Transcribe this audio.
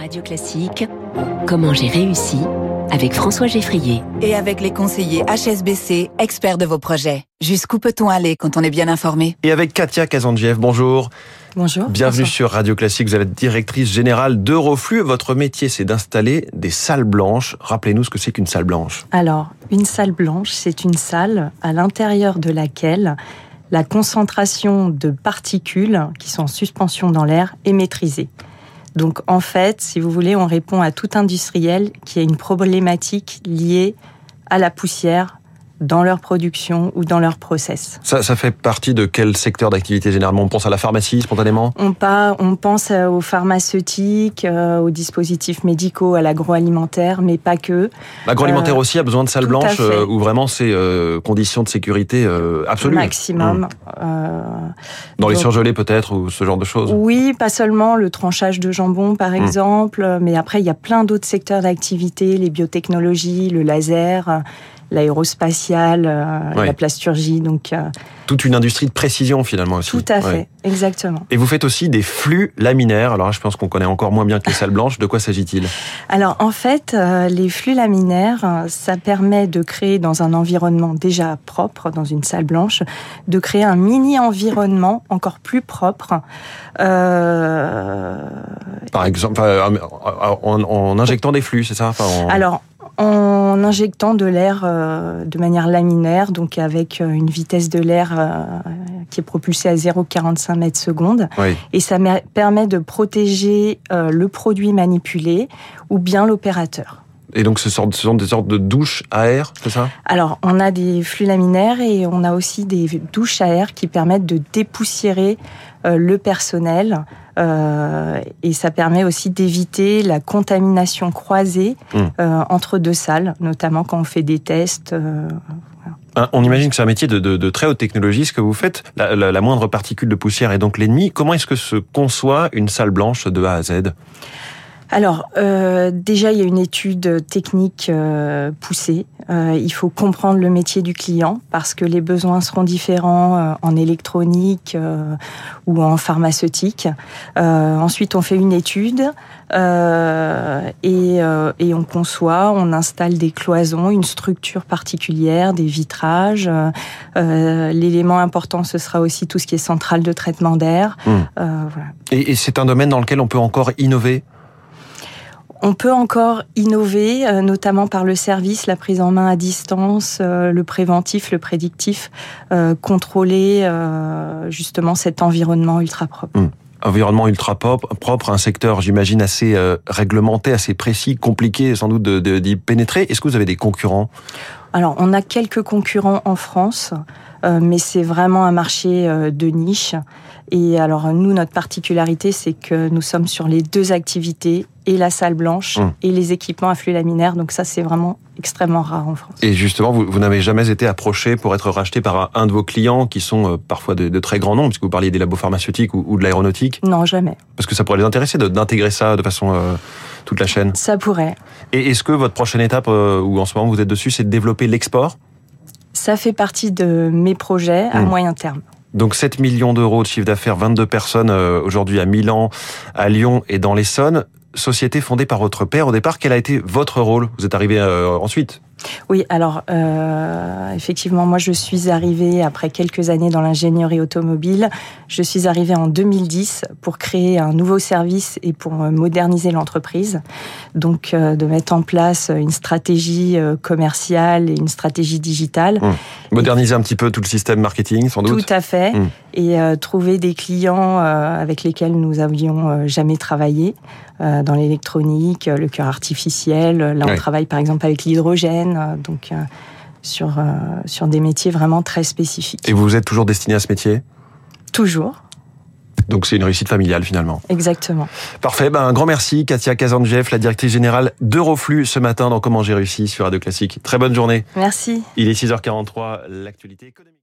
Radio Classique, comment j'ai réussi avec François Geffrier. Et avec les conseillers HSBC, experts de vos projets. Jusqu'où peut-on aller quand on est bien informé? Et avec Katia Kazandjev, bonjour. Bonjour. Bienvenue Bonsoir. sur Radio Classique. Vous êtes directrice générale d'Euroflux. Votre métier, c'est d'installer des salles blanches. Rappelez-nous ce que c'est qu'une salle blanche. Alors, une salle blanche, c'est une salle à l'intérieur de laquelle la concentration de particules qui sont en suspension dans l'air est maîtrisée. Donc, en fait, si vous voulez, on répond à tout industriel qui a une problématique liée à la poussière dans leur production ou dans leur process. Ça, ça fait partie de quel secteur d'activité généralement? On pense à la pharmacie spontanément? On, pas, on pense euh, aux pharmaceutiques, euh, aux dispositifs médicaux, à l'agroalimentaire, mais pas que. L'agroalimentaire aussi a besoin de salles blanches euh, où vraiment c'est euh, conditions de sécurité euh, absolues. Maximum. Mmh. Euh, Dans les surgelés peut-être ou ce genre de choses? Oui, pas seulement le tranchage de jambon, par Mm. exemple, mais après, il y a plein d'autres secteurs d'activité, les biotechnologies, le laser, euh, l'aérospatiale, euh, Ouais. la plasturgie, donc euh, Toute une industrie de précision finalement aussi. tout à fait, Ouais. exactement. Et vous faites aussi des flux laminaires. Alors là, je pense qu'on connaît encore moins bien que les salles blanches. De quoi s'agit-il? Alors, en fait, euh, les flux laminaires, ça permet de créer dans un environnement déjà propre, dans une salle blanche, de créer un mini-environnement encore plus propre. Par exemple, en, en injectant des flux, c'est ça? Enfin, en- Alors, en injectant de l'air euh, de manière laminaire, donc avec euh, une vitesse de l'air euh, qui est propulsée à 0,45 mètres secondes, Oui. et ça permet de protéger le produit manipulé ou bien l'opérateur. Et donc, ce, sont des sortes de douches à air, c'est ça? Alors, on a des flux laminaires et on a aussi des douches à air qui permettent de dépoussiérer le personnel. Euh, et ça permet aussi d'éviter la contamination croisée Mm. euh, entre deux salles, notamment quand on fait des tests. euh, Un- On imagine que c'est un métier de, de- de très haute technologie, ce que vous faites. La, la- la moindre particule de poussière est donc l'ennemi. Comment est-ce que se conçoit une salle blanche de A à Z? Alors, euh, déjà, il y a une étude technique euh, poussée. Euh, il faut comprendre le métier du client parce que les besoins seront différents euh, en électronique euh, ou en pharmaceutique. Euh, ensuite, on fait une étude euh, et, euh, et on conçoit, on installe des cloisons, une structure particulière, des vitrages. L'élément important, ce sera aussi tout ce qui est centrale de traitement d'air. Mm. Euh, voilà. Et, et c'est un domaine dans lequel on peut encore innover? On peut encore innover, euh, notamment par le service, la prise en main à distance, euh, le préventif, le prédictif, euh, contrôler euh, justement cet environnement ultra propre. Environnement ultra propre, un secteur, j'imagine, assez euh, réglementé, assez précis, compliqué sans doute de- de- d'y pénétrer. Est-ce que vous avez des concurrents? Alors, on a quelques concurrents en France, mais c'est vraiment un marché de niche. Et alors, nous, notre particularité, c'est que nous sommes sur les deux activités, et la salle blanche, Hum. et les équipements à flux laminaire. Donc ça, c'est vraiment extrêmement rare en France. Et justement, vous, vous n'avez jamais été approché pour être racheté par un, un de vos clients qui sont euh, parfois de, de très grands noms, puisque vous parliez des labos pharmaceutiques ou, ou de l'aéronautique, Non, jamais. parce que ça pourrait les intéresser d'intégrer ça de façon euh, toute la chaîne. Ça pourrait. Et est-ce que votre prochaine étape, euh, ou en ce moment vous êtes dessus, c'est de développer l'export? Ça fait partie de mes projets à Hum. moyen terme. Donc 7 millions d'euros de chiffre d'affaires, 22 personnes euh, aujourd'hui à Milan, à Lyon et dans l'Essonne. Société fondée par votre père au départ. Quel a été votre rôle? Vous êtes arrivé euh, ensuite? Oui, alors euh, effectivement, moi je suis arrivée après quelques années dans l'ingénierie automobile. Je suis arrivée en 2010 pour créer un nouveau service et pour moderniser l'entreprise. Donc euh, de mettre en place une stratégie euh, commerciale et une stratégie digitale. Hum. Moderniser un petit peu tout le système marketing, sans doute. Tout à fait. Mm. Et euh, trouver des clients avec lesquels nous avions jamais travaillé dans l'électronique, le cœur artificiel. Là, on travaille par exemple avec l'hydrogène, euh, donc euh, sur euh, sur des métiers vraiment très spécifiques. Et vous vous êtes toujours destiné à ce métier? Toujours, Donc c'est une réussite familiale finalement. exactement. Parfait, ben, un grand merci Katia Kazanjev, la directrice générale d'Euroflux ce matin dans Comment j'ai réussi sur Radio Classique. Très bonne journée. Merci. Il est 6h43, l'actualité économique.